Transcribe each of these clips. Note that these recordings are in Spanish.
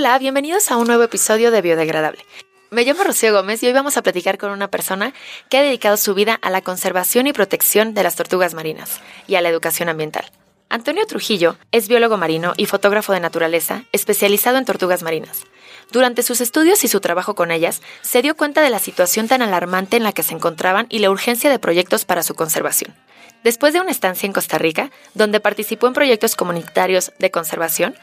Hola, bienvenidos a un nuevo episodio de Biodegradable. Me llamo Rocío Gómez y hoy vamos a platicar con una persona que ha dedicado su vida a la conservación y protección de las tortugas marinas y a la educación ambiental. Antonio Trujillo es biólogo marino y fotógrafo de naturaleza especializado en tortugas marinas. Durante sus estudios y su trabajo con ellas, se dio cuenta de la situación tan alarmante en la que se encontraban y la urgencia de proyectos para su conservación. Después de una estancia en Costa Rica, donde participó en proyectos comunitarios de conservación,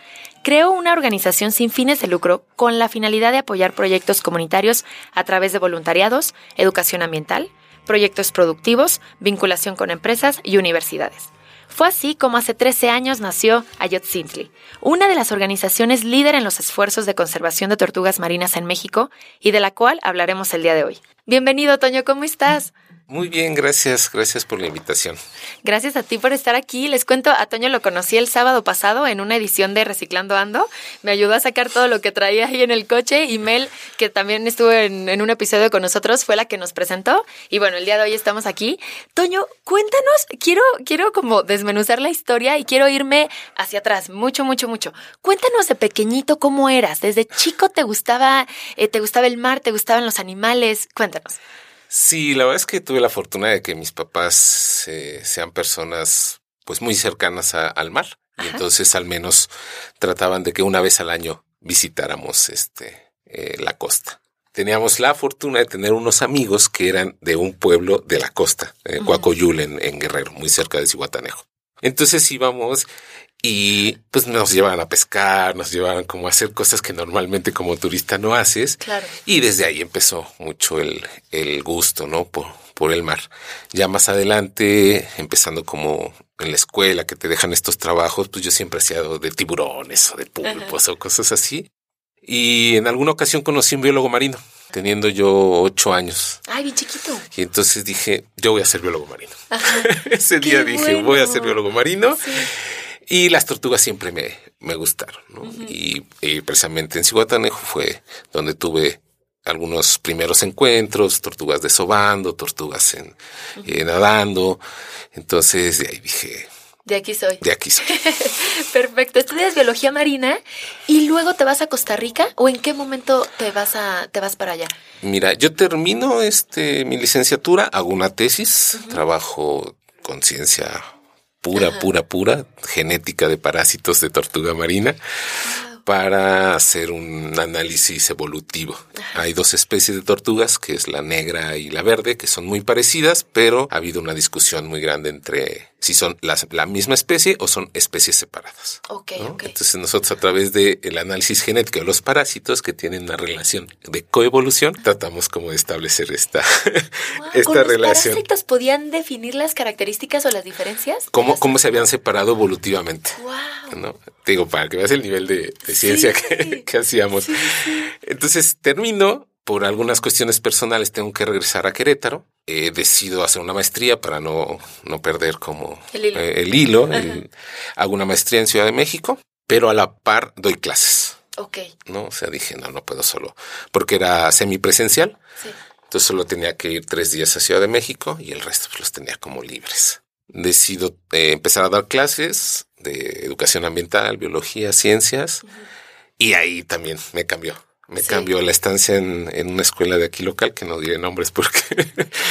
creó una organización sin fines de lucro con la finalidad de apoyar proyectos comunitarios a través de voluntariados, educación ambiental, proyectos productivos, vinculación con empresas y universidades. Fue así como hace 13 años nació Ayotzintli, una de las organizaciones líder en los esfuerzos de conservación de tortugas marinas en México y de la cual hablaremos el día de hoy. Bienvenido, Toño, ¿cómo estás? Muy bien, gracias, gracias por la invitación. Gracias a ti por estar aquí. Les cuento, a Toño lo conocí el sábado pasado en una edición de Reciclando Ando. Me ayudó a sacar todo lo que traía ahí en el coche y Mel, que también estuvo en, un episodio con nosotros, fue la que nos presentó. Y bueno, el día de hoy estamos aquí. Toño, cuéntanos, quiero, quiero como desmenuzar la historia y quiero irme hacia atrás, mucho, mucho, mucho. Cuéntanos de pequeñito cómo eras. Desde chico te gustaba, eh, te gustaba el mar, te gustaban los animales. Cuéntanos. Sí, la verdad es que tuve la fortuna de que mis papás eh, sean personas pues muy cercanas a- al mar y entonces al menos trataban de que una vez al año visitáramos este eh, la costa. Teníamos la fortuna de tener unos amigos que eran de un pueblo de la costa, eh, en, en Guerrero, muy cerca de Cihuatanejo. Entonces íbamos y pues nos llevaban a pescar, nos llevaban como a hacer cosas que normalmente como turista no haces. Claro. Y desde ahí empezó mucho el, el gusto, ¿no? Por, por el mar. Ya más adelante, empezando como en la escuela que te dejan estos trabajos, pues yo siempre hacía de tiburones o de pulpos o cosas así. Y en alguna ocasión conocí un biólogo marino, teniendo yo ocho años. Ay, bien chiquito. Y entonces dije, yo voy a ser biólogo marino. Ese día dije, voy a ser biólogo marino. Sí. Y las tortugas siempre me, me gustaron, ¿no? y, y precisamente en Cihuatanejo fue donde tuve algunos primeros encuentros, tortugas desobando, tortugas en, eh, nadando. Entonces de ahí dije, De aquí soy. de aquí soy. Perfecto. Estudias biología marina y luego te vas a Costa Rica o en qué momento te vas a te vas para allá. Mira, yo termino este mi licenciatura, hago una tesis, trabajo con ciencia pura, pura, pura, genética de parásitos de tortuga marina. Para hacer un análisis evolutivo. Hay dos especies de tortugas, que es la negra y la verde, que son muy parecidas, pero ha habido una discusión muy grande entre si son las- la misma especie o son especies separadas. Ok, ¿no? ok. Entonces nosotros a través del análisis genético de los parásitos que tienen una relación de coevolución, tratamos como de establecer esta, Wow, esta ¿Con los relación. parásitos podían definir las características o las diferencias? ¿Cómo, cómo se habían separado evolutivamente? Wow. ¿no? Te digo, para que veas el nivel de, de ciencia Sí. que, que hacíamos. Sí. Entonces termino, por algunas cuestiones personales tengo que regresar a Querétaro. Eh, decido hacer una maestría para no, no perder como El hilo. eh, el hilo. El- hago una maestría en Ciudad de México, pero a la par doy clases. Ok, ¿no? O sea, dije, no, no puedo solo, porque era semipresencial. sí. Entonces solo tenía que ir tres días a Ciudad de México y el resto pues, los tenía como libres. Decido eh, empezar a dar clases de educación ambiental, biología, ciencias y ahí también me cambió. Me Sí. cambió la estancia en, en una escuela de aquí local, que no diré nombres porque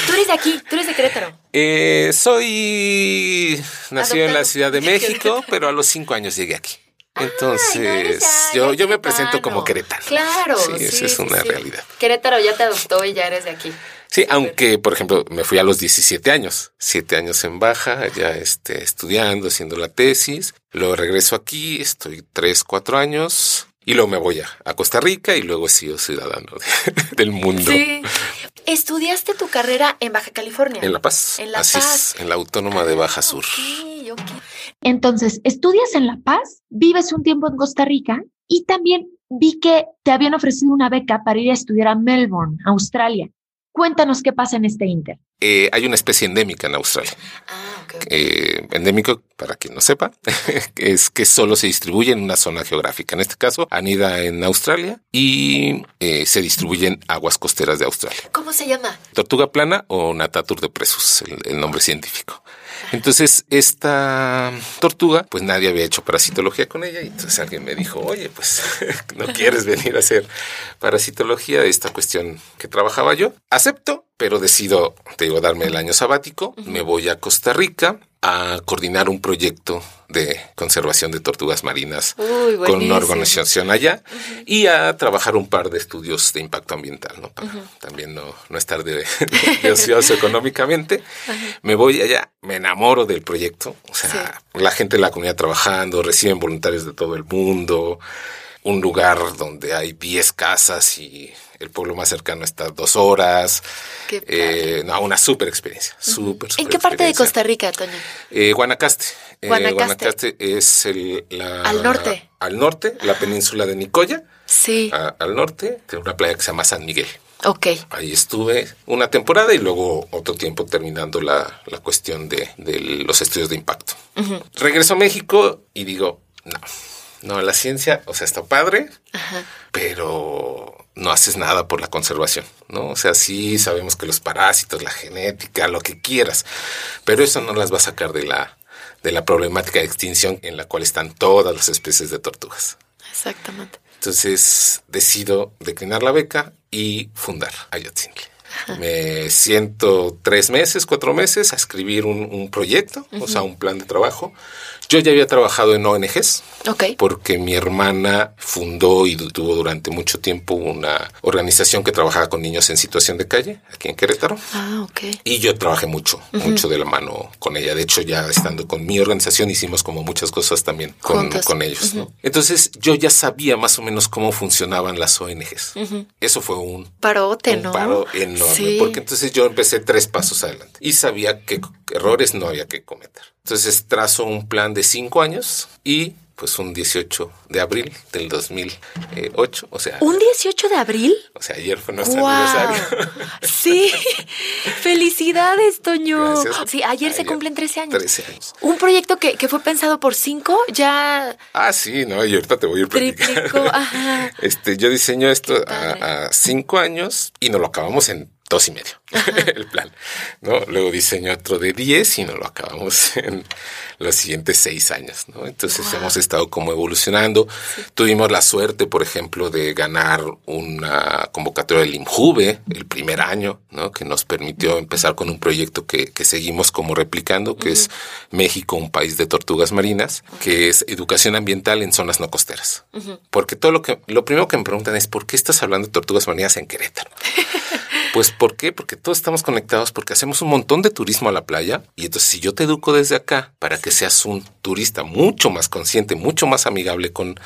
Tú eres de aquí, tú eres de Querétaro. eh, soy nacido en la. Ciudad de México, pero a los cinco años llegué aquí. Entonces, yo, yo me presento como queretano. Claro, Sí, sí, esa es una sí. realidad. Querétaro ya te adoptó y ya eres de aquí. Sí, aunque, por ejemplo, me fui a los 17 años, siete años en baja, ya este, estudiando, haciendo la tesis. Luego regreso aquí, estoy tres, cuatro años y luego me voy a, a Costa Rica y luego he sido ciudadano de- del mundo. Sí. Estudiaste tu carrera en Baja California. En La Paz. En La Así Paz. es, en la Autónoma de Baja Sur. Ok, ok. Entonces, estudias en La Paz, vives un tiempo en Costa Rica y también vi que te habían ofrecido una beca para ir a estudiar a Melbourne, Australia. Cuéntanos qué pasa en este inter. Eh, hay una especie endémica en Australia. Ah, ok. ok. Eh, endémico, para quien no sepa, es que solo se distribuye en una zona geográfica. En este caso, anida en Australia y eh, se distribuye en aguas costeras de Australia. ¿Cómo se llama? Tortuga plana o Natatur de presus, el, el nombre científico. Entonces, esta tortuga, pues nadie había hecho parasitología con ella y entonces alguien me dijo, oye, pues no quieres venir a hacer parasitología de esta cuestión que trabajaba yo. Acepto, pero decido, te digo, darme el año sabático, me voy a Costa Rica a coordinar un proyecto de conservación de tortugas marinas con una organización allá y a trabajar un par de estudios de impacto ambiental, ¿no? Para también no, no estar de, ocioso económicamente. Me voy allá, me enamoro del proyecto, o sea, la gente de la comunidad trabajando, reciben voluntarios de todo el mundo, un lugar donde hay 10 casas y el pueblo más cercano está dos horas. Eh, no, una súper experiencia, súper, ¿En qué parte de Costa Rica, Toño? Eh, Guanacaste. Eh, Guanacaste. es el, la, al norte. Al norte, la península de Nicoya. Sí. al norte, de una playa que se llama San Miguel. Ok. Ahí estuve una temporada y luego otro tiempo terminando la, la cuestión de, de, los estudios de impacto. Regreso a México y digo, no, no, la ciencia, o sea, está padre, pero no haces nada por la conservación, ¿no? O sea, sí sabemos que los parásitos, la genética, lo que quieras, pero eso no las va a sacar de la, de la problemática de extinción en la cual están todas las especies de tortugas. Exactamente. Entonces decido declinar la beca y fundar Ayotzintle. Me siento tres meses, cuatro meses a escribir un, proyecto, o sea, un plan de trabajo yo ya había trabajado en ONGs. Porque mi hermana fundó y tuvo durante mucho tiempo una organización que trabajaba con niños en situación de calle aquí en Querétaro. Ah, ok. Y yo trabajé mucho, mucho de la mano con ella. De hecho, ya estando con mi organización hicimos como muchas cosas también con, con ellos. Entonces yo ya sabía más o menos cómo funcionaban las ONGs. Eso fue un parote, ¿no? paro enorme. Porque entonces yo empecé tres pasos adelante y sabía qué errores no había que cometer. Entonces trazo un plan de cinco años y pues un 18 de abril del 2008, o sea... ¿Un 18 de abril? O sea, ayer fue nuestro aniversario. Sí, felicidades, Toño. Sí, ayer, se cumplen 13 años. 13 años. Un proyecto que, que fue pensado por cinco, ya... Ah, sí, no, y ahorita te voy a ir Triplicó, ajá. Este, yo diseño esto a, a cinco años y nos lo acabamos en dos y medio el plan, ¿no? Luego diseño otro de diez y no lo acabamos en los siguientes seis años, ¿no? Entonces hemos estado como evolucionando. Tuvimos la suerte, por ejemplo, de ganar una convocatoria del IMJUVE el primer año, ¿no? Que nos permitió empezar con un proyecto que, que seguimos como replicando, que es México, un país de tortugas marinas, que es educación ambiental en zonas no costeras. Porque todo lo que, lo primero que me preguntan es, ¿por qué estás hablando de tortugas marinas en Querétaro? Pues ¿por qué? Porque todos estamos conectados, porque hacemos un montón de turismo a la playa y entonces si yo te educo desde acá para que seas un turista mucho más consciente, mucho más amigable con,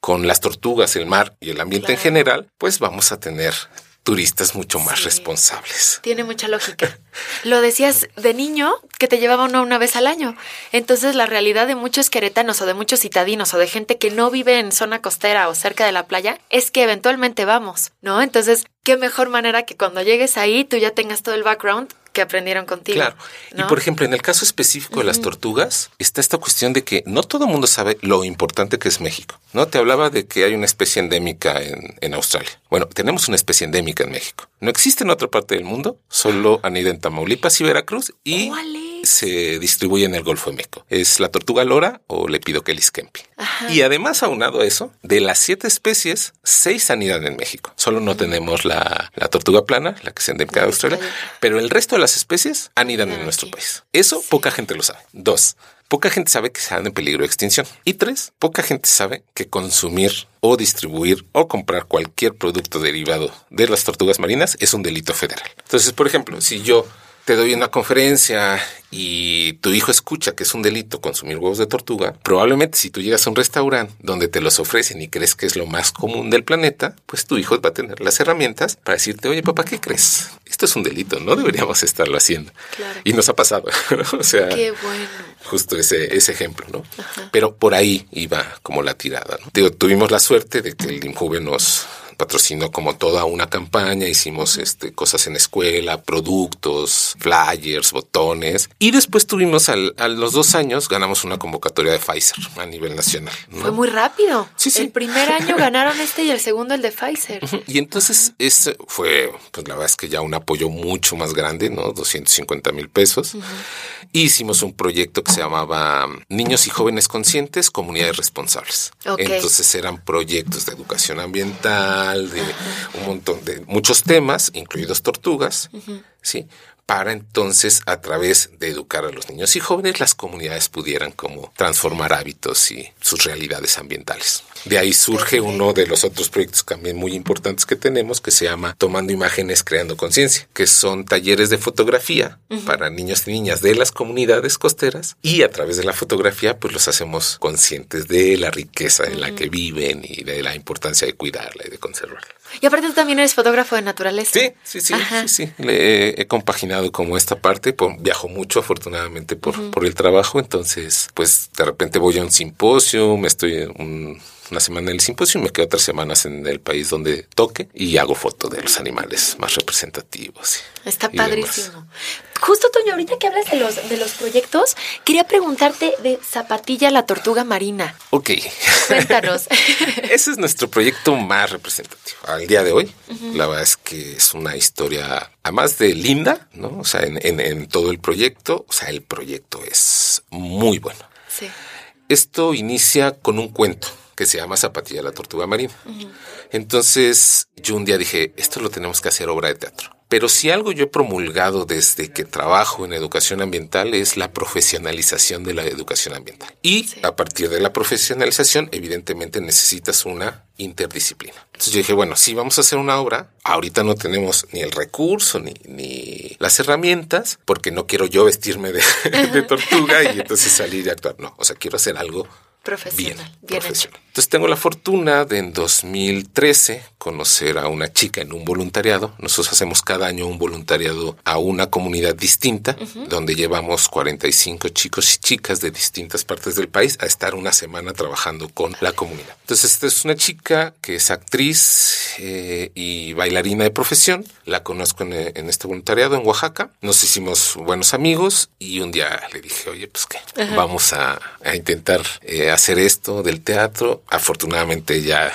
con las tortugas, el mar y el ambiente en general, pues vamos a tener turistas mucho más responsables. Tiene mucha lógica. Lo decías de niño que te llevaba uno una vez al año. Entonces la realidad de muchos queretanos o de muchos citadinos o de gente que no vive en zona costera o cerca de la playa es que eventualmente vamos, ¿no? Entonces, qué mejor manera que cuando llegues ahí tú ya tengas todo el background que aprendieron contigo. Claro. Y por ejemplo, en el caso específico de las tortugas, está esta cuestión de que no todo el mundo sabe lo importante que es México. ¿No? Te hablaba de que hay una especie endémica en, en Australia. Bueno, tenemos una especie endémica en México. No existe en otra parte del mundo, solo anida en Tamaulipas y Veracruz y se distribuye en el Golfo de México. Es la tortuga lora o Lepidochelis kempi. Y además, aunado a eso, de las siete especies, seis anidan en México. Solo no tenemos la, la, tortuga plana, la que se endémica de Australia, pero el resto de las especies anidan en nuestro país. Eso poca gente lo sabe. Dos, Poca gente sabe que están en peligro de extinción. Y tres, poca gente sabe que consumir o distribuir o comprar cualquier producto derivado de las tortugas marinas es un delito federal. Entonces, por ejemplo, si yo te doy una conferencia y tu hijo escucha que es un delito consumir huevos de tortuga, probablemente si tú llegas a un restaurante donde te los ofrecen y crees que es lo más común del planeta, pues tu hijo va a tener las herramientas para decirte, oye papá, ¿qué crees? Esto es un delito, no deberíamos estarlo haciendo. Y nos ha pasado, o sea, Qué bueno. justo ese, ese ejemplo, ¿no? Pero por ahí iba como la tirada, ¿no? tuvimos la suerte de que el INJUVE nos patrocinó como toda una campaña, hicimos este, cosas en escuela, productos, flyers, botones. Y después tuvimos al, a los dos años, ganamos una convocatoria de Pfizer a nivel nacional. Fue muy rápido. Sí, sí. El primer año ganaron este y el segundo el de Pfizer. Y entonces ese fue, pues la verdad es que ya un apoyo mucho más grande, ¿no? 250 mil pesos. Hicimos un proyecto que se llamaba Niños y Jóvenes Conscientes, Comunidades Responsables. Entonces eran proyectos de educación ambiental, de un montón de muchos temas, incluidos tortugas, ¿sí? Para entonces a través de educar a los niños y jóvenes las comunidades pudieran como transformar hábitos y sus realidades ambientales. De ahí surge uno de los otros proyectos también muy importantes que tenemos que se llama Tomando Imágenes Creando Conciencia, que son talleres de fotografía para niños y niñas de las comunidades costeras y a través de la fotografía pues los hacemos conscientes de la riqueza en la que viven y de la importancia de cuidarla y de conservarla. Y aparte tú también eres fotógrafo de naturaleza. Sí, sí, sí, sí, sí. Le he, compaginado como esta parte, viajo mucho afortunadamente por, por el trabajo, entonces pues de repente voy a un simposio, me estoy un, una semana en el simposio y me quedo tres semanas en el país donde toque y hago foto de los animales más representativos. Está padrísimo. Justo, Toño, ahorita que hablas de los, de los proyectos, quería preguntarte de Zapatilla la Tortuga Marina. Ok. Cuéntanos. Ese es nuestro proyecto más representativo. Al día de hoy, la verdad es que es una historia, además de linda, ¿no? O sea, en, en, en todo el proyecto, o sea, el proyecto es muy bueno. Sí. Esto inicia con un cuento que se llama Zapatilla la Tortuga Marina. Entonces yo un día dije, esto lo tenemos que hacer obra de teatro. Pero si algo yo he promulgado desde que trabajo en educación ambiental es la profesionalización de la educación ambiental. Y a partir de la profesionalización, evidentemente necesitas una interdisciplina. Entonces yo dije, bueno, si vamos a hacer una obra, ahorita no tenemos ni el recurso ni, ni las herramientas, porque no quiero yo vestirme de, de tortuga y entonces salir y actuar. No, o sea, quiero hacer algo Profesional, bien, profesional. Entonces tengo la fortuna de en 2013 conocer a una chica en un voluntariado. Nosotros hacemos cada año un voluntariado a una comunidad distinta, donde llevamos 45 chicos y chicas de distintas partes del país a estar una semana trabajando con la comunidad. Entonces esta es una chica que es actriz eh, y bailarina de profesión. La conozco en, en, este voluntariado en Oaxaca. Nos hicimos buenos amigos y un día le dije, oye, pues qué, vamos a, a intentar... Eh, hacer esto del teatro. Afortunadamente ya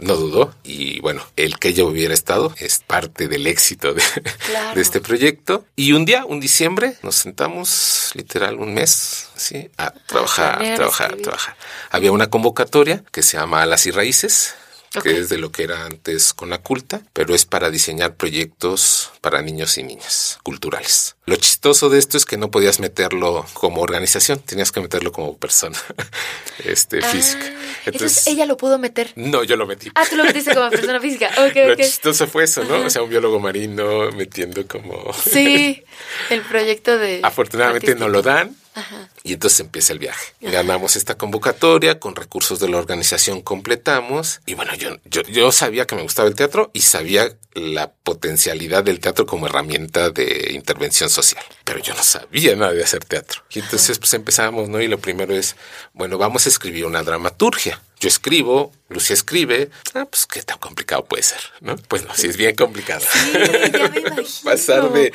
no dudó y bueno, el que yo hubiera estado es parte del éxito de, claro. de, este proyecto. Y un día, un diciembre, nos sentamos literal un mes, ¿sí? A trabajar, a trabajar, a trabajar. Había una convocatoria que se llama Alas y Raíces, Okay. que es de lo que era antes con la culta, pero es para diseñar proyectos para niños y niñas culturales. Lo chistoso de esto es que no podías meterlo como organización, tenías que meterlo como persona este, ah, física. Entonces, entonces, ella lo pudo meter. No, yo lo metí. Ah, tú lo metiste como persona física. Okay, lo okay. chistoso fue eso, ¿no? Ajá. O sea, un biólogo marino metiendo como. Sí, el proyecto de. Afortunadamente artístico. no lo dan. Ajá. Y entonces empieza el viaje. Ajá. Ganamos esta convocatoria, con recursos de la organización completamos. Y bueno, yo, yo, yo sabía que me gustaba el teatro y sabía la potencialidad del teatro como herramienta de intervención social. Pero yo no sabía nada de hacer teatro. Y entonces pues empezamos, ¿no? Y lo primero es, bueno, vamos a escribir una dramaturgia. Yo escribo, Lucía escribe. Ah, pues qué tan complicado puede ser, ¿no? Pues no, sí es bien complicado. Sí, ya me imagino. Pasar de,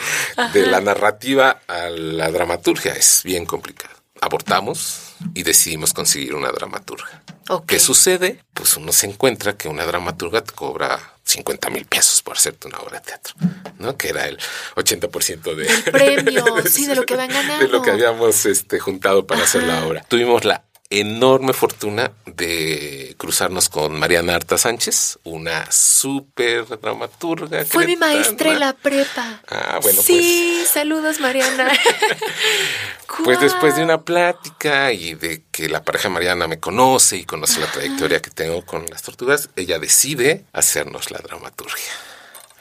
de la narrativa a la dramaturgia es bien complicado abortamos y decidimos conseguir una dramaturga. Okay. ¿Qué sucede? Pues uno se encuentra que una dramaturga te cobra 50 mil pesos por hacerte una obra de teatro, ¿no? Que era el 80% de... El premio, de, sí, de lo que van ganando. De lo que habíamos este, juntado para Ajá. hacer la obra. Tuvimos la enorme fortuna de cruzarnos con Mariana Arta Sánchez, una súper dramaturga. Fue mi maestra en la prepa. Ah, bueno, sí, pues. saludos, Mariana. pues después de una plática y de que la pareja Mariana me conoce y conoce la trayectoria que tengo con las tortugas, ella decide hacernos la dramaturgia.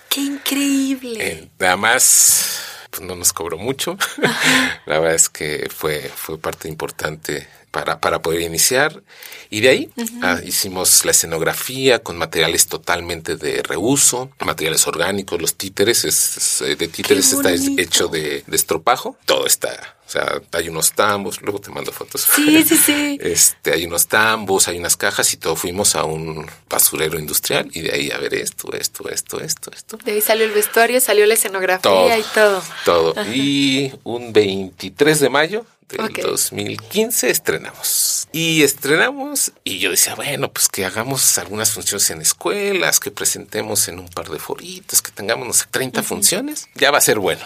¡Qué increíble! Eh, nada más pues no nos cobró mucho. La verdad es que fue, fue parte importante para, para poder iniciar. Y de ahí ah, hicimos la escenografía con materiales totalmente de reuso, materiales orgánicos, los títeres, es, eh, de títeres está hecho de, de estropajo, todo está o sea, hay unos tambos, luego te mando fotos. Sí, sí, sí. Este, hay unos tambos, hay unas cajas y todo. Fuimos a un basurero industrial y de ahí a ver esto, esto, esto, esto, esto. De ahí salió el vestuario, salió la escenografía y todo. Todo. Y un 23 de mayo del 2015 estrenamos. Y estrenamos y yo decía, bueno, pues que hagamos algunas funciones en escuelas, que presentemos en un par de foritos, que tengamos, no sé, 30 funciones, ya va a ser bueno.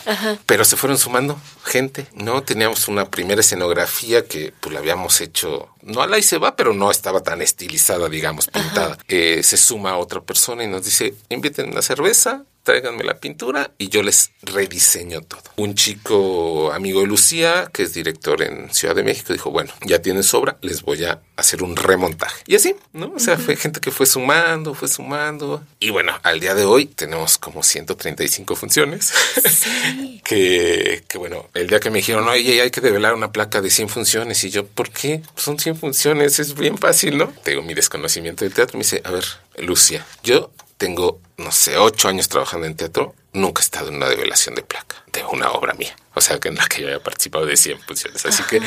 Pero se fueron sumando gente, ¿no? Teníamos una primera escenografía que pues la habíamos hecho, no a la y se va, pero no estaba tan estilizada, digamos, pintada. Eh, se suma otra persona y nos dice, inviten una cerveza, tráiganme la pintura y yo les rediseño todo. Un chico amigo de Lucía, que es director en Ciudad de México, dijo, bueno, ya tienen sobra, les voy a hacer un remontaje. Y así, ¿no? O sea, fue gente que fue sumando, fue sumando. Y bueno, al día de hoy tenemos como 135 funciones. Sí. que, que bueno, el día que me dijeron, oye, hay que develar una placa de 100 funciones. Y yo, ¿por qué? Son 100 funciones, es bien fácil, ¿no? Tengo mi desconocimiento del teatro. Me dice, a ver, Lucia, yo tengo, no sé, ocho años trabajando en teatro, nunca he estado en una develación de placa de una obra mía. O sea, que en la que yo haya participado de 100 funciones. Así que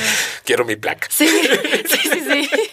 quiero mi placa. Sí, sí, sí. sí.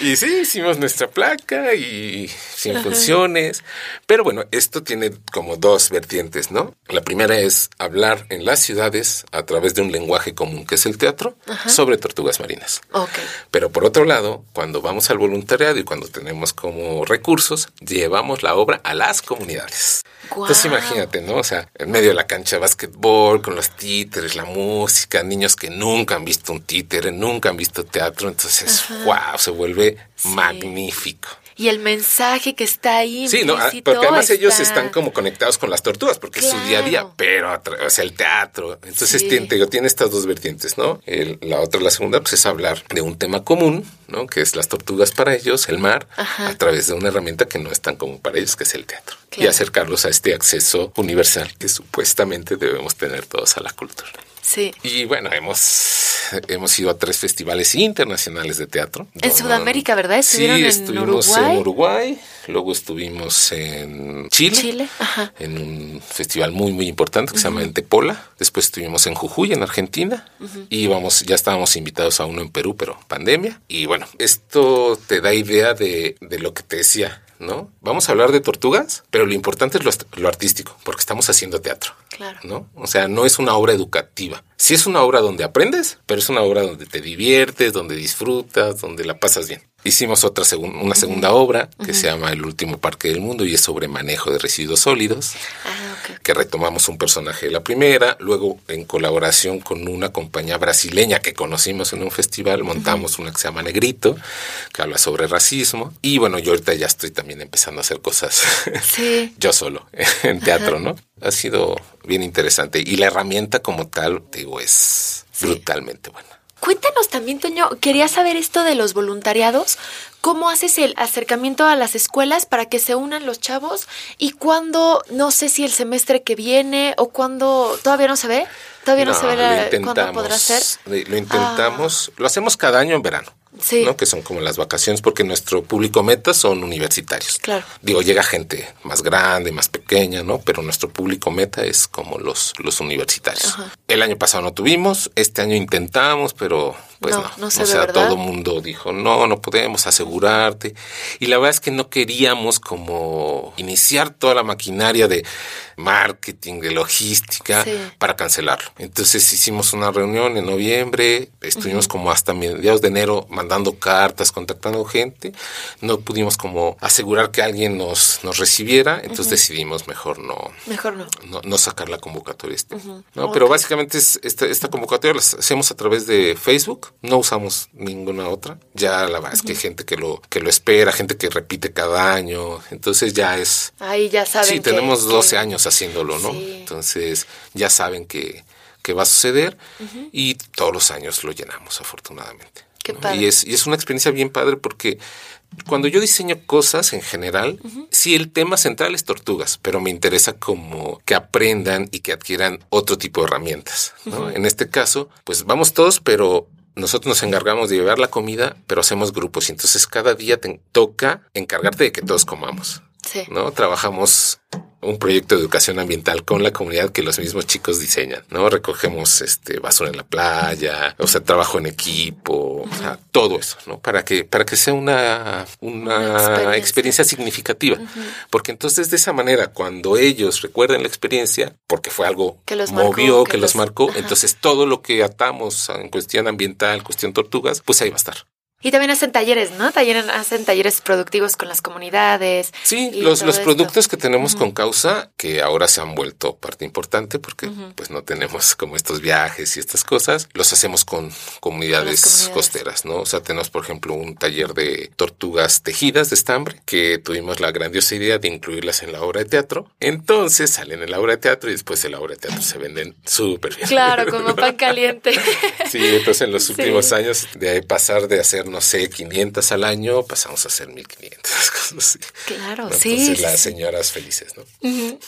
Y sí, hicimos nuestra placa y sin funciones. Pero bueno, esto tiene como dos vertientes, ¿no? La primera es hablar en las ciudades a través de un lenguaje común que es el teatro sobre tortugas marinas. Okay. Pero por otro lado, cuando vamos al voluntariado y cuando tenemos como recursos, llevamos la obra a las comunidades. Entonces imagínate, ¿no? O sea, en medio de la cancha de básquetbol, con los títeres, la música, niños que nunca han visto un títere, nunca han visto teatro, entonces, wow, se vuelve magnífico y el mensaje que está ahí. Sí, no, ah, porque además ellos están como conectados con las tortugas, porque es su día a día, pero, o sea, el teatro. Entonces, tiene, tiene estas dos vertientes, ¿no? la otra, la segunda, pues es hablar de un tema común, ¿no? Que es las tortugas para ellos, el mar, a través de una herramienta que no es tan común para ellos, que es el teatro. Y acercarlos a este acceso universal que supuestamente debemos tener todos a la cultura. Sí. Y bueno, hemos, hemos ido a tres festivales internacionales de teatro. En Sudamérica, ¿verdad? ¿Estuvieron sí, estuvimos en Uruguay, luego estuvimos en Chile, Chile. Ajá. en un festival muy, muy importante que se llama Entepola. Después estuvimos en Jujuy, en Argentina, y vamos, ya estábamos invitados a uno en Perú, pero pandemia. Y bueno, esto te da idea de, de lo que te decía ¿no? Vamos a hablar de tortugas, pero lo importante es lo, artístico, porque estamos haciendo teatro. Claro. ¿No? O sea, no es una obra educativa. Sí es una obra donde aprendes, pero es una obra donde te diviertes, donde disfrutas, donde la pasas bien. Hicimos otra una segunda obra que se llama El último parque del mundo y es sobre manejo de residuos sólidos, ah, que retomamos un personaje de la primera, luego en colaboración con una compañía brasileña que conocimos en un festival, montamos una que se llama Negrito, que habla sobre racismo, y bueno, yo ahorita ya estoy también empezando a hacer cosas yo solo en teatro, ¿no? Ha sido bien interesante y la herramienta como tal, digo, es brutalmente buena. Cuéntanos también, Toño, quería saber esto de los voluntariados. ¿Cómo haces el acercamiento a las escuelas para que se unan los chavos? ¿Y cuándo, no sé si el semestre que viene o cuándo, todavía no se ve? Todavía no, se ve cuándo podrá ser. Lo intentamos, lo hacemos cada año en verano. ¿No? que son como las vacaciones, porque nuestro público meta son universitarios. Claro. Digo, llega gente más grande, más pequeña, ¿no? Pero nuestro público meta es como los, los universitarios. El año pasado no tuvimos, este año intentamos, pero pues no. no, o sea, todo el mundo dijo, no, no podemos asegurarte. Y la verdad es que no queríamos como iniciar toda la maquinaria de marketing, de logística, para cancelarlo. Entonces hicimos una reunión en noviembre, estuvimos como hasta mediados de enero mandando cartas, contactando gente. No pudimos como asegurar que alguien nos, nos recibiera, entonces decidimos mejor no, mejor no. no, sacar la convocatoria. Este. ¿no? Pero básicamente es esta, esta convocatoria la hacemos a través de Facebook, no usamos ninguna otra. Ya la verdad es que hay gente que lo, que lo espera, gente que repite cada año, entonces ya es... Ahí ya saben. Sí, tenemos 12 años haciéndolo, ¿no? Entonces ya saben que, que va a suceder y todos los años lo llenamos, afortunadamente. Y, es, y es una experiencia bien padre porque cuando yo diseño cosas en general, sí, el tema central es tortugas, pero me interesa como que aprendan y que adquieran otro tipo de herramientas. En este caso, pues vamos todos, pero nosotros nos encargamos de llevar la comida, pero hacemos grupos y entonces cada día te toca encargarte de que todos comamos. Sí. ¿no? Trabajamos un proyecto de educación ambiental con la comunidad que los mismos chicos diseñan, ¿no? Recogemos este basura en la playa, o sea, trabajo en equipo, o sea, todo eso, ¿no? Para que, para que sea una, una, Una experiencia. experiencia. significativa. Porque entonces de esa manera, cuando ellos recuerden la experiencia, porque fue algo Que los marcó, movió, que que, los los- marcó, entonces todo lo que atamos en cuestión ambiental, cuestión tortugas, pues ahí va a estar. Y también hacen talleres, ¿no? También hacen talleres productivos con las comunidades. Sí, los, los esto. productos que tenemos con causa, que ahora se han vuelto parte importante porque pues no tenemos como estos viajes y estas cosas, los hacemos con comunidades, comunidades. costeras, ¿no? O sea, tenemos por ejemplo un taller de tortugas tejidas de estambre que tuvimos la grandiosa idea de incluirlas en la obra de teatro. Entonces salen en la obra de teatro y después en la obra de teatro se venden súper bien. Claro, como pan caliente. Sí, entonces en los Sí. últimos años de pasar de hacer, no sé, 500 al año, pasamos a hacer 1500, cosas así. Claro, ¿no? sí. Entonces sí, las señoras felices, ¿no? Ujú.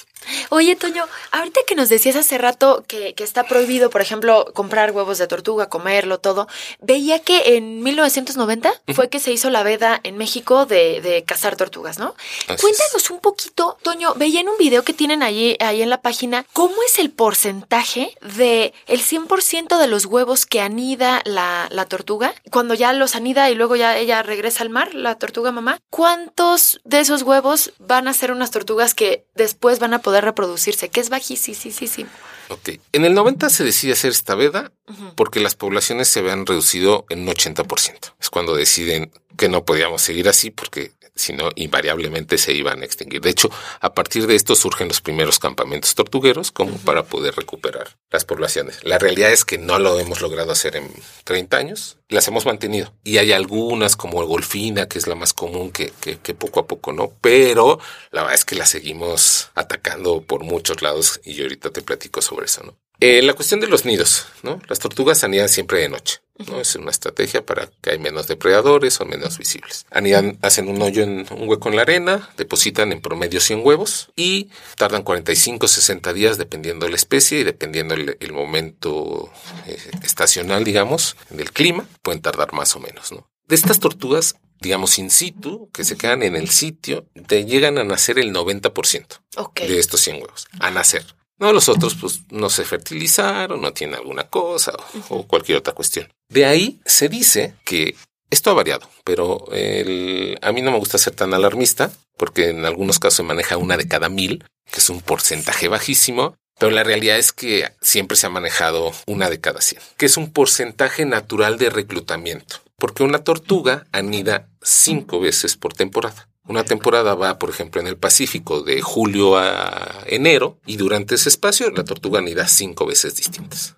Oye, Toño, ahorita que nos decías hace rato que, que está prohibido, por ejemplo, comprar huevos de tortuga, comerlo, todo, veía que en 1990 fue que se hizo la veda en México de, de cazar tortugas, ¿no? Así Cuéntanos un poquito, Toño, veía en un video que tienen ahí, ahí en la página, ¿cómo es el porcentaje de el 100% de los huevos que anida la, la tortuga? Cuando ya los anida y luego ya ella regresa al mar, la tortuga mamá, ¿cuántos de esos huevos van a ser unas tortugas que después van a poder reproducirse? Que es bajísimo. Ok. En el 90 se decide hacer esta veda porque las poblaciones se habían reducido en un 80%. Es cuando deciden que no podíamos seguir así porque si no, invariablemente se iban a extinguir. De hecho, a partir de esto surgen los primeros campamentos tortugueros como para poder recuperar las poblaciones. La realidad es que no lo hemos logrado hacer en 30 años, las hemos mantenido. Y hay algunas como el golfina, que es la más común, que, que, que poco a poco no, pero la verdad es que la seguimos atacando por muchos lados y yo ahorita te platico sobre eso, ¿no? Eh, la cuestión de los nidos, ¿no? Las tortugas anidan siempre de noche, ¿no? Es una estrategia para que hay menos depredadores o menos visibles. Anidan, hacen un hoyo en un hueco en la arena, depositan en promedio 100 huevos y tardan 45, 60 días dependiendo de la especie y dependiendo el, el momento eh, estacional, digamos, del clima, pueden tardar más o menos, ¿no? De estas tortugas, digamos, in situ, que se quedan en el sitio, te llegan a nacer el 90% Ok. de estos 100 huevos, a nacer. No, los otros pues no se fertilizaron, no tienen alguna cosa o, o cualquier otra cuestión. De ahí se dice que esto ha variado, pero el- a mí no me gusta ser tan alarmista porque en algunos casos se maneja una de cada mil, que es un porcentaje bajísimo, pero la realidad es que siempre se ha manejado una de cada 100, que es un porcentaje natural de reclutamiento, porque una tortuga anida cinco veces por temporada. Una temporada va, por ejemplo, en el Pacífico de julio a enero y durante ese espacio la tortuga anida cinco veces distintas.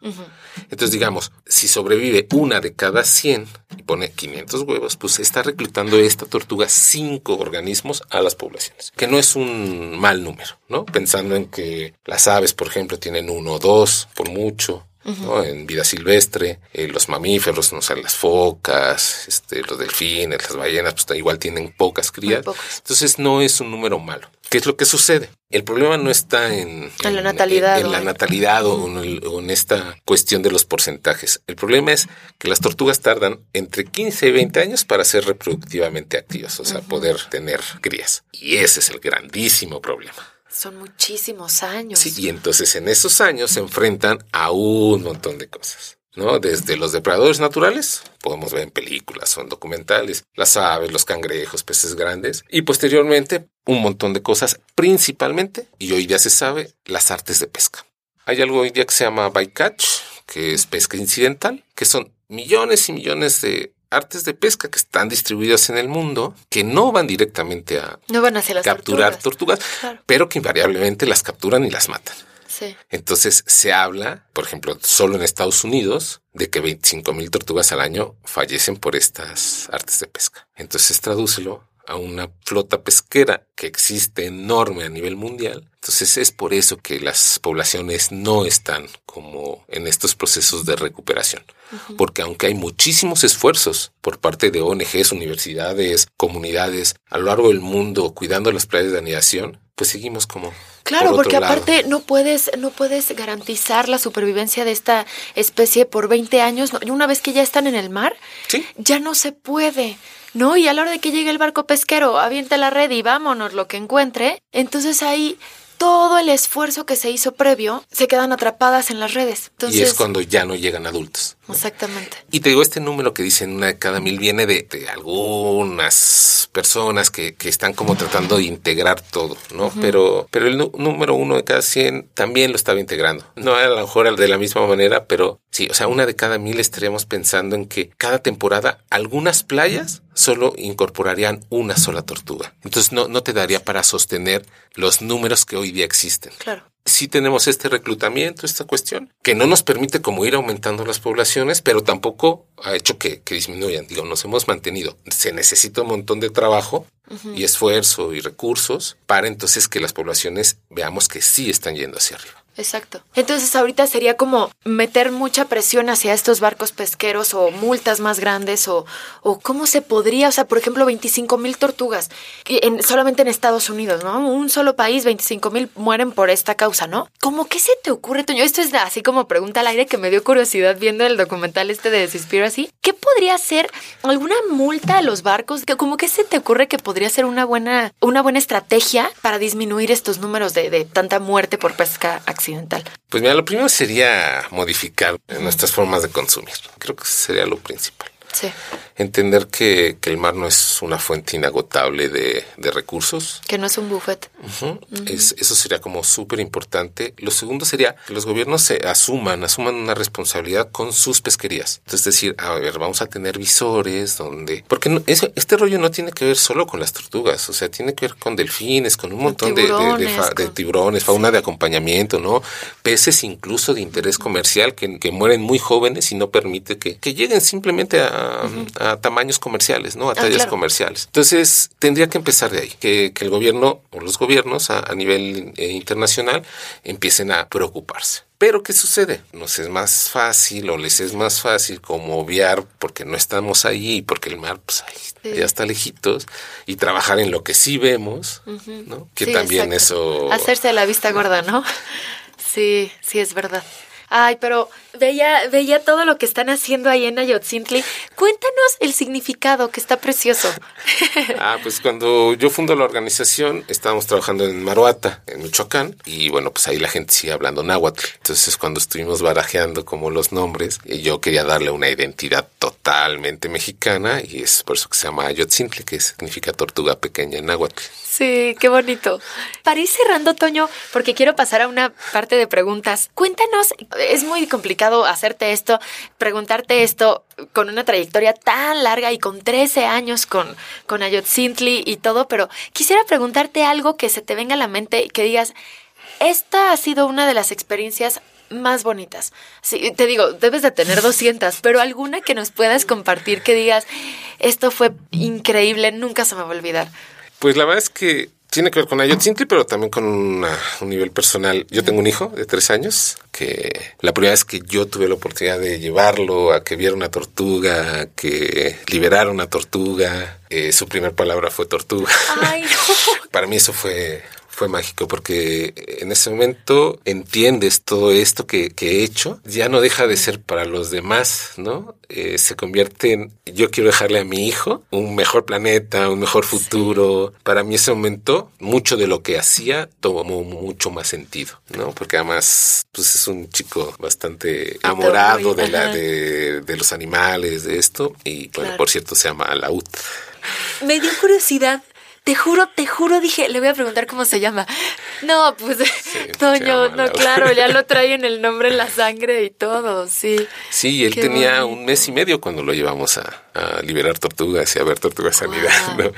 Entonces, digamos, si sobrevive una de cada 100 y pone 500 huevos, pues está reclutando esta tortuga cinco organismos a las poblaciones, que no es un mal número, ¿no? Pensando en que las aves, por ejemplo, tienen uno o dos, por mucho. ¿No? En vida silvestre, eh, los mamíferos, no sé, las focas, este, los delfines, las ballenas, pues igual tienen pocas crías. Entonces no es un número malo. ¿Qué es lo que sucede? El problema no está en, En la natalidad, en, en la o natalidad o el- o en esta cuestión de los porcentajes. El problema es que las tortugas tardan entre 15 y 20 años para ser reproductivamente activas, o sea, poder tener crías. Y ese es el grandísimo problema. Son muchísimos años. Sí, y entonces en esos años se enfrentan a un montón de cosas. ¿no? Desde los depredadores naturales, podemos ver en películas en documentales, las aves, los cangrejos, peces grandes, y posteriormente un montón de cosas, principalmente, y hoy ya se sabe, las artes de pesca. Hay algo hoy día que se llama bycatch, que es pesca incidental, que son millones y millones de artes de pesca que están distribuidas en el mundo, que no van directamente a No van hacia las capturar tortugas. tortugas, Claro. pero que invariablemente las capturan y las matan. Sí. Entonces se habla, por ejemplo, solo en Estados Unidos, de que 25 mil tortugas al año fallecen por estas artes de pesca. Entonces tradúcelo a una flota pesquera que existe enorme a nivel mundial. Entonces es por eso que las poblaciones no están como en estos procesos de recuperación. Porque aunque hay muchísimos esfuerzos por parte de ONGs, universidades, comunidades a lo largo del mundo cuidando las playas de anidación, pues seguimos como Claro, porque aparte no puedes, no puedes garantizar la supervivencia de esta especie por 20 años. Una vez que ya están en el mar, ya no se puede. ¿no? Y a la hora de que llegue el barco pesquero, aviente la red y vámonos lo que encuentre, entonces ahí todo el esfuerzo que se hizo previo se quedan atrapadas en las redes. y es cuando ya no llegan adultos. Exactamente. Y te digo, este número que dicen una de cada mil viene de, algunas personas que, están como tratando de integrar todo, ¿no? Pero, pero el número uno de cada cien también lo estaba integrando. No a lo mejor de la misma manera, pero sí, o sea, una de cada mil estaríamos pensando en que cada temporada algunas playas solo incorporarían una sola tortuga. Entonces no, no te daría para sostener los números que hoy día existen. Claro. Sí tenemos este reclutamiento, esta cuestión, que no nos permite como ir aumentando las poblaciones, pero tampoco ha hecho que, disminuyan. Digo, nos hemos mantenido. Se necesita un montón de trabajo y esfuerzo y recursos para entonces que las poblaciones veamos que sí están yendo hacia arriba. Exacto. Entonces ahorita sería como meter mucha presión hacia estos barcos pesqueros o multas más grandes o, o cómo se podría, o sea, por ejemplo, 25 mil tortugas en, solamente en Estados Unidos, ¿no? Un solo país, 25 mil mueren por esta causa, ¿no? ¿Cómo qué se te ocurre, Toño? Esto es así como pregunta al aire que me dio curiosidad viendo el documental este de así. ¿Qué podría ser alguna multa a los barcos? ¿Cómo qué se te ocurre que podría ser una buena, una buena estrategia para disminuir estos números de, de tanta muerte por pesca Pues mira, lo primero sería modificar nuestras formas de consumir. Creo que sería lo principal. Sí. Entender que, el mar no es una fuente inagotable de, recursos. Que no es un buffet. eso sería como súper importante. Lo segundo sería que los gobiernos se asuman, asuman una responsabilidad con sus pesquerías. Entonces decir, a ver, vamos a tener visores donde... Porque este rollo no tiene que ver solo con las tortugas, o sea, tiene que ver con delfines, con un montón de, tiburones, fauna de acompañamiento, ¿no? Peces incluso de interés comercial que, mueren muy jóvenes y no permite que, que lleguen simplemente a a, tamaños comerciales, ¿no? A ah, tallas comerciales. Entonces, tendría que empezar de ahí, que, el gobierno o los gobiernos a, nivel eh, internacional empiecen a preocuparse. Pero ¿qué sucede? Nos es más fácil o les es más fácil como obviar porque no estamos ahí, porque el mar pues ahí, ya está lejitos y trabajar en lo que sí vemos, ¿no? Que también eso... Hacerse la vista gorda, ¿no? Sí, sí es verdad. Ay, pero veía, veía todo lo que están haciendo ahí en Ayotzintli. Cuéntanos el significado, que está precioso. Ah, pues cuando yo fundo la organización, estábamos trabajando en Maruata, en Michoacán, y bueno, pues ahí la gente sigue hablando náhuatl. Entonces, cuando estuvimos barajeando como los nombres, yo quería darle una identidad totalmente mexicana, y es por eso que se llama Ayotzintli, que significa tortuga pequeña en náhuatl. Sí, qué bonito. Para ir cerrando, Toño, porque quiero pasar a una parte de preguntas. Cuéntanos, es muy complicado hacerte esto, preguntarte esto con una trayectoria tan larga y con 13 años con, con Ayotzintli y todo, pero quisiera preguntarte algo que se te venga a la mente y que digas, esta ha sido una de las experiencias más bonitas. Sí, te digo, debes de tener 200, pero alguna que nos puedas compartir que digas, esto fue increíble, nunca se me va a olvidar. Pues la verdad es que tiene que ver con Ayotzintli, pero también con un nivel personal. Yo tengo un hijo de tres años que la primera vez que yo tuve la oportunidad de llevarlo a que viera una tortuga, a que liberara una tortuga, eh, su primera palabra fue tortuga. Ay, Para mí eso fue fue mágico porque en ese momento entiendes todo esto que, he hecho, ya no deja de ser para los demás, ¿no? Eh, se convierte en yo quiero dejarle a mi hijo un mejor planeta, un mejor futuro. Para mí ese momento, mucho de lo que hacía tomó mucho más sentido, ¿no? Porque además, pues es un chico bastante enamorado de, la, de, los animales, de esto. Y bueno, por cierto, se llama Alaud. Me dio curiosidad te juro, te juro, dije, le voy a preguntar cómo se llama. No, pues, Toño, no, claro, ya lo trae en el nombre en la sangre y todo, sí. Sí, él tenía un mes y medio cuando lo llevamos a, liberar tortugas y a ver tortugas sanidad,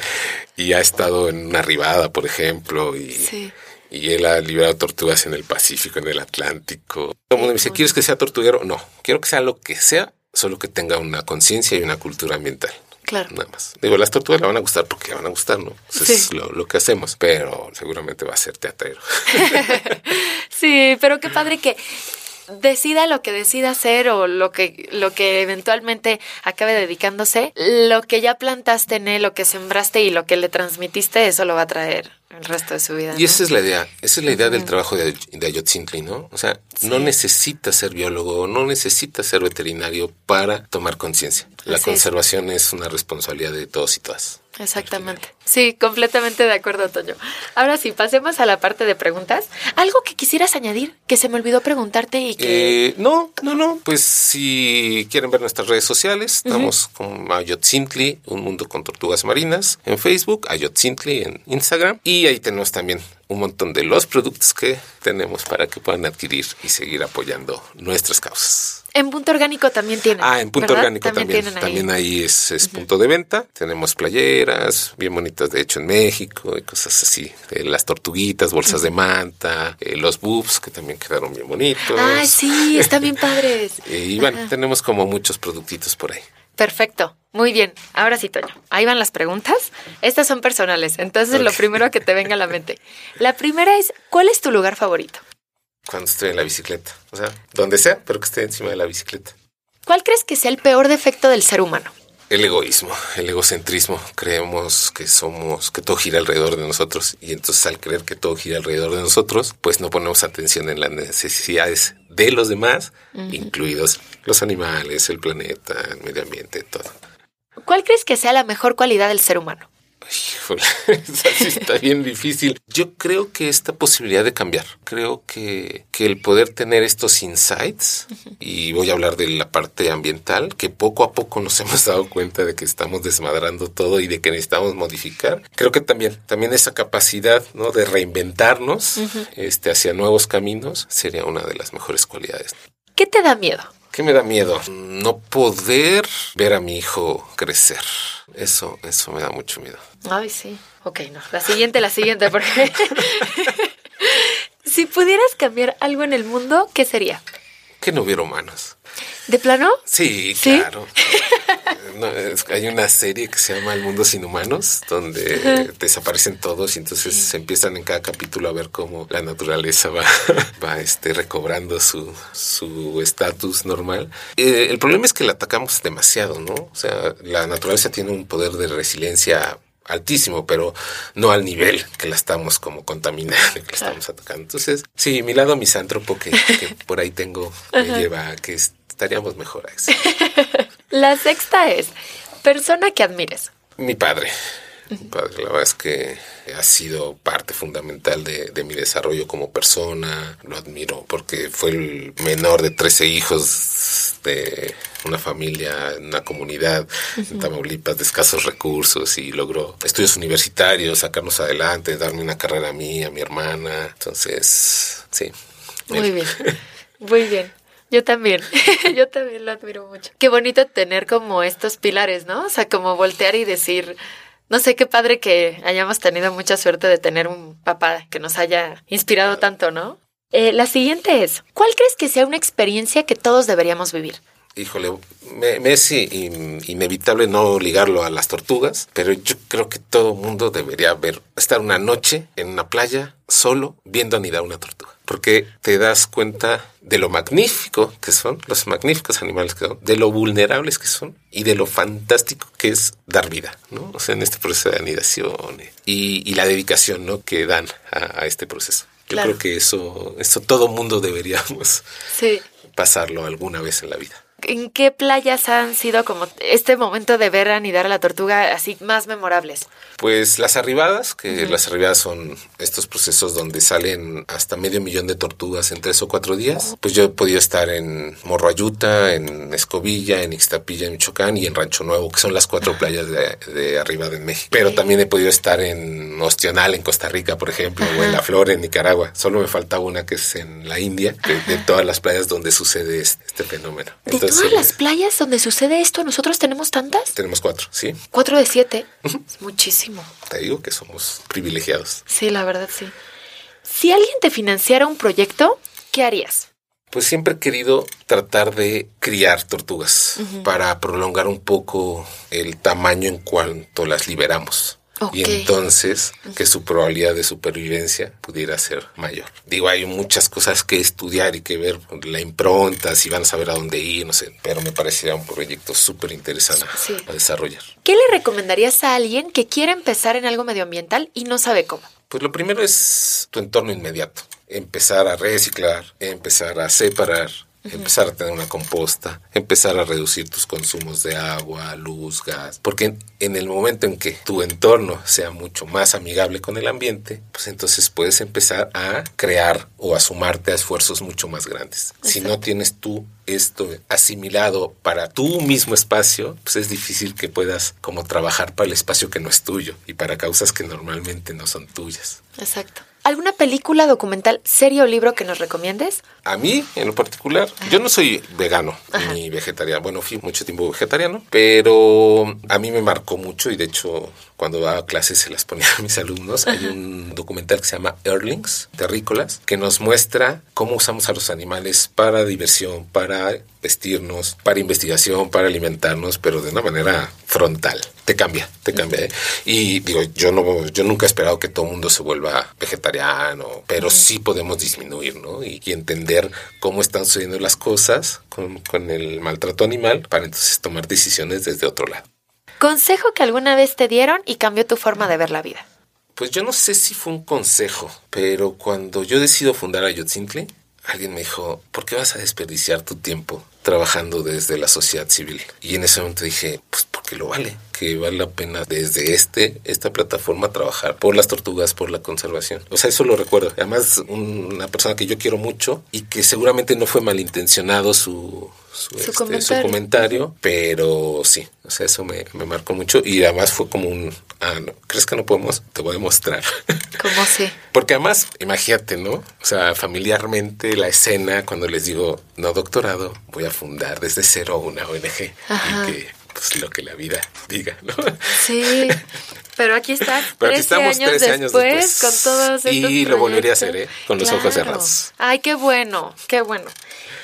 Y ha estado en una ribada, por ejemplo, y... Y él ha liberado tortugas en el Pacífico, en el Atlántico. Todo el mundo me dice, ¿quieres que sea tortuguero? No, quiero que sea lo que sea, solo que tenga una conciencia y una cultura ambiental. Claro. Nada más. Digo, las tortugas le van a gustar porque le van a gustar, ¿no? Eso es lo, que hacemos, pero seguramente va a ser teatrero. sí, pero qué padre que decida lo que decida hacer o lo que, lo que eventualmente acabe dedicándose, lo que ya plantaste en él, lo que sembraste y lo que le transmitiste, eso lo va a traer el resto de su vida. Y esa es la idea, esa es la idea del trabajo de, de Ayotzintli, ¿no? O sea, no necesita ser biólogo, no necesita ser veterinario para tomar conciencia. La conservación es una responsabilidad de todos y todas. Exactamente. Sí, completamente de acuerdo, Toño. Ahora sí, pasemos a la parte de preguntas. ¿Algo que quisieras añadir que se me olvidó preguntarte y que... Eh, no, no, no. Pues si quieren ver nuestras redes sociales, estamos con Ayotzintli, Un Mundo con Tortugas Marinas, en Facebook, Ayotzintli en Instagram. Y ahí tenemos también un montón de los productos que tenemos para que puedan adquirir y seguir apoyando nuestras causas. En punto orgánico también tienen. Ah, en punto orgánico también. También, ahí, es, punto de venta. Tenemos playeras bien bonitas, de hecho, en México y cosas así. Eh, las tortuguitas, bolsas de manta, eh, los boobs que también quedaron bien bonitos. Ah, sí, están bien padres. y bueno, tenemos como muchos productitos por ahí. Perfecto, muy bien. Ahora sí, Toño. Ahí van las preguntas. Estas son personales, entonces lo primero que te venga a la mente. La primera es, ¿cuál es tu lugar favorito? Cuando estoy en la bicicleta. O sea, donde sea, pero que esté encima de la bicicleta. ¿Cuál crees que sea el peor defecto del ser humano? El egoísmo, el egocentrismo. Creemos que somos, que todo gira alrededor de nosotros. Y entonces al creer que todo gira alrededor de nosotros, pues no ponemos atención en las necesidades de los demás, incluidos los animales, el planeta, el medio ambiente, todo. ¿Cuál crees que sea la mejor cualidad del ser humano? Híjole, así está bien difícil. Yo creo que esta posibilidad de cambiar, creo que, que el poder tener estos insights, y voy a hablar de la parte ambiental, que poco a poco nos hemos dado cuenta de que estamos desmadrando todo y de que necesitamos modificar. Creo que también, también esa capacidad ¿no? de reinventarnos este, hacia nuevos caminos sería una de las mejores cualidades. ¿Qué te da miedo? ¿Qué me da miedo? No poder ver a mi hijo crecer. Eso, eso me da mucho miedo. Ay, sí. Ok, no. La siguiente, la siguiente, porque si pudieras cambiar algo en el mundo, ¿qué sería? Que no hubiera humanos. ¿De plano? Sí, claro. hay una serie que se llama El mundo sin humanos, donde desaparecen todos y entonces se empiezan en cada capítulo a ver cómo la naturaleza va, va este, recobrando su estatus normal. Eh, el problema es que la atacamos demasiado, ¿no? O sea, la naturaleza tiene un poder de resiliencia altísimo, pero no al nivel que la estamos como contaminando, que la estamos atacando. Entonces, sí, mi lado misántropo que, que por ahí tengo me lleva a que estaríamos mejor a eso. La sexta es, persona que admires. Mi padre. Padre, la verdad es que ha sido parte fundamental de, mi desarrollo como persona. Lo admiro porque fue el menor de 13 hijos de una familia, una comunidad en Tamaulipas de escasos recursos y logró estudios universitarios, sacarnos adelante, darme una carrera a mí, a mi hermana. Entonces, sí. Muy bien, muy bien. Yo también, yo también lo admiro mucho. Qué bonito tener como estos pilares, ¿no? O sea, como voltear y decir, no sé qué padre que hayamos tenido mucha suerte de tener un papá que nos haya inspirado tanto, ¿no? Eh, la siguiente es, ¿cuál crees que sea una experiencia que todos deberíamos vivir? Híjole, me, es inevitable no ligarlo a las tortugas, pero yo creo que todo mundo debería ver, estar una noche en una playa solo viendo anidar una tortuga, porque te das cuenta de lo magnífico que son, los magníficos animales que son, de lo vulnerables que son y de lo fantástico que es dar vida, ¿no? O sea, en este proceso de anidación y, la dedicación, ¿no? Que dan a, este proceso. Yo creo que eso, eso todo mundo deberíamos pasarlo alguna vez en la vida. ¿En qué playas han sido como este momento de ver anidar a la tortuga así más memorables? Pues las arribadas, que las arribadas son estos procesos donde salen hasta medio millón de tortugas en tres o cuatro días. Pues yo he podido estar en Morro Ayuta, en Escobilla, en Ixtapilla, en Michoacán y en Rancho Nuevo, que son las cuatro playas de, de arribada en México. Pero también he podido estar en Ostional, en Costa Rica, por ejemplo, o en La Flor, en Nicaragua. Solo me faltaba una que es en la India, de, todas las playas donde sucede este, este fenómeno. Entonces, todas las playas donde sucede esto, nosotros tenemos tantas? Tenemos cuatro, sí. Cuatro de siete. muchísimo. Te digo que somos privilegiados. Sí, la verdad, sí. Si alguien te financiara un proyecto, ¿qué harías? Pues siempre he querido tratar de criar tortugas para prolongar un poco el tamaño en cuanto las liberamos. Y entonces que su probabilidad de supervivencia pudiera ser mayor. Digo, hay muchas cosas que estudiar y que ver, la impronta, si van a saber a dónde ir, no sé, pero me parecería un proyecto súper interesante a desarrollar. ¿Qué le recomendarías a alguien que quiere empezar en algo medioambiental y no sabe cómo? Pues lo primero es tu entorno inmediato. Empezar a reciclar, empezar a separar, empezar a tener una composta, empezar a reducir tus consumos de agua, luz, gas, porque en el momento en que tu entorno sea mucho más amigable con el ambiente, pues entonces puedes empezar a crear o a sumarte a esfuerzos mucho más grandes. Si no tienes tú esto asimilado para tu mismo espacio, pues es difícil que puedas como trabajar para el espacio que no es tuyo y para causas que normalmente no son tuyas. Exacto. ¿Alguna película, documental, serie o libro que nos recomiendes? A mí, en lo particular, yo no soy vegano ni vegetariano. Bueno, fui mucho tiempo vegetariano, pero a mí me marcó mucho y de hecho cuando daba clases se las ponía a mis alumnos. Hay un documental que se llama Earlings, Terrícolas, que nos muestra cómo usamos a los animales para diversión, para vestirnos, para investigación, para alimentarnos, pero de una manera frontal. Te cambia, te cambia. ¿eh? Y digo, yo no, yo nunca he esperado que todo el mundo se vuelva vegetariano, pero sí podemos disminuir, ¿no? Y, entender cómo están sucediendo las cosas con, con el maltrato animal para entonces tomar decisiones desde otro lado. Consejo que alguna vez te dieron y cambió tu forma de ver la vida. Pues yo no sé si fue un consejo, pero cuando yo decido fundar Ayotzintle, alguien me dijo, ¿por qué vas a desperdiciar tu tiempo trabajando desde la sociedad civil? Y en ese momento dije, pues porque lo vale, que vale la pena desde este, esta plataforma trabajar por las tortugas, por la conservación. O sea, eso lo recuerdo. Además, una persona que yo quiero mucho y que seguramente no fue malintencionado su, su, este, comentario. pero sí, o sea, eso me, me, marcó mucho y además fue como un, ah, no, ¿crees que no podemos? Te voy a demostrar. ¿Cómo sí? Porque además, imagínate, ¿no? O sea, familiarmente la escena cuando les digo, no doctorado, voy a fundar desde cero una ONG Ajá. y que pues lo que la vida diga, ¿no? Sí, pero aquí estás, pero aquí estamos años 13 años después, con todos estos Y lo volvería a hacer, ¿eh? Con los ojos cerrados. Ay, qué bueno, qué bueno.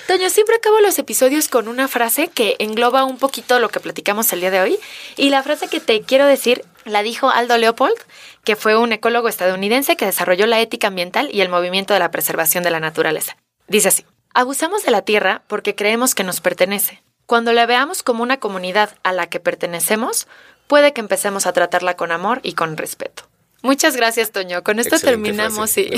Toño, siempre acabo los episodios con una frase que engloba un poquito lo que platicamos el día de hoy. Y la frase que te quiero decir la dijo Aldo Leopold, que fue un ecólogo estadounidense que desarrolló la ética ambiental y el movimiento de la preservación de la naturaleza. Dice así, abusamos de la tierra porque creemos que nos pertenece. Cuando la veamos como una comunidad a la que pertenecemos, puede que empecemos a tratarla con amor y con respeto. Muchas gracias, Toño. Con esto terminamos y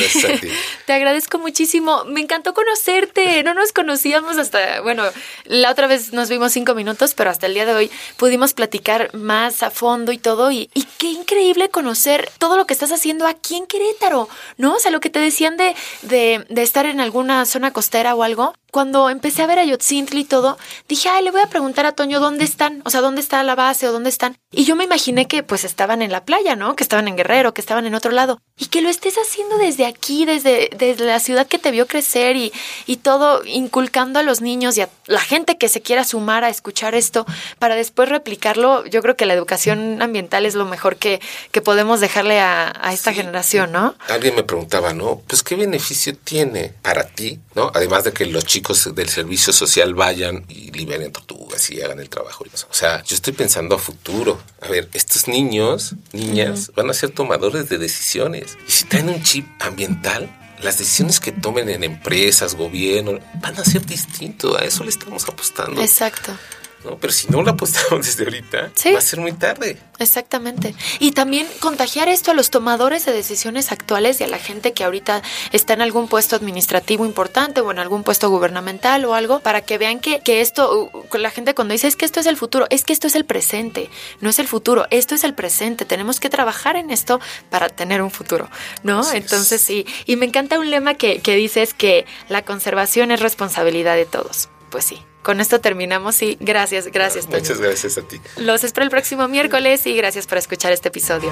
te agradezco muchísimo. Me encantó conocerte. No nos conocíamos hasta, bueno, la otra vez nos vimos cinco minutos, pero hasta el día de hoy pudimos platicar más a fondo y todo. Y, y qué increíble conocer todo lo que estás haciendo aquí en Querétaro, ¿no? O sea, lo que te decían de, de, de estar en alguna zona costera o algo. Cuando empecé a ver a Yotzintli y todo, dije, ay, le voy a preguntar a Toño dónde están, o sea, dónde está la base o dónde están. Y yo me imaginé que pues estaban en la playa, ¿no? Que estaban en Guerrero que estaban en otro lado. Y que lo estés haciendo desde aquí, desde, desde la ciudad que te vio crecer y, y todo, inculcando a los niños y a la gente que se quiera sumar a escuchar esto para después replicarlo. Yo creo que la educación ambiental es lo mejor que, que podemos dejarle a, a esta generación, ¿no? Alguien me preguntaba, ¿no? Pues qué beneficio tiene para ti, ¿no? Además de que los chicos del servicio social vayan y liberen tortugas y hagan el trabajo. O sea, yo estoy pensando a futuro. A ver, estos niños, niñas, van a ser tomados de decisiones. Y si traen un chip ambiental, las decisiones que tomen en empresas, gobierno, van a ser distintos. A eso le estamos apostando. Exacto. ¿No? Pero si no la apostamos desde ahorita, va a ser muy tarde. Exactamente. Y también contagiar esto a los tomadores de decisiones actuales y a la gente que ahorita está en algún puesto administrativo importante o en algún puesto gubernamental o algo, para que vean que, que esto, la gente cuando dice es que esto es el futuro, es que esto es el presente, no es el futuro, esto es el presente. Tenemos que trabajar en esto para tener un futuro, ¿no? Entonces sí. Y me encanta un lema que, que dice es que la conservación es responsabilidad de todos. Pues sí, con esto terminamos y gracias, gracias. Muchas gracias a ti. Los espero el próximo miércoles y gracias por escuchar este episodio.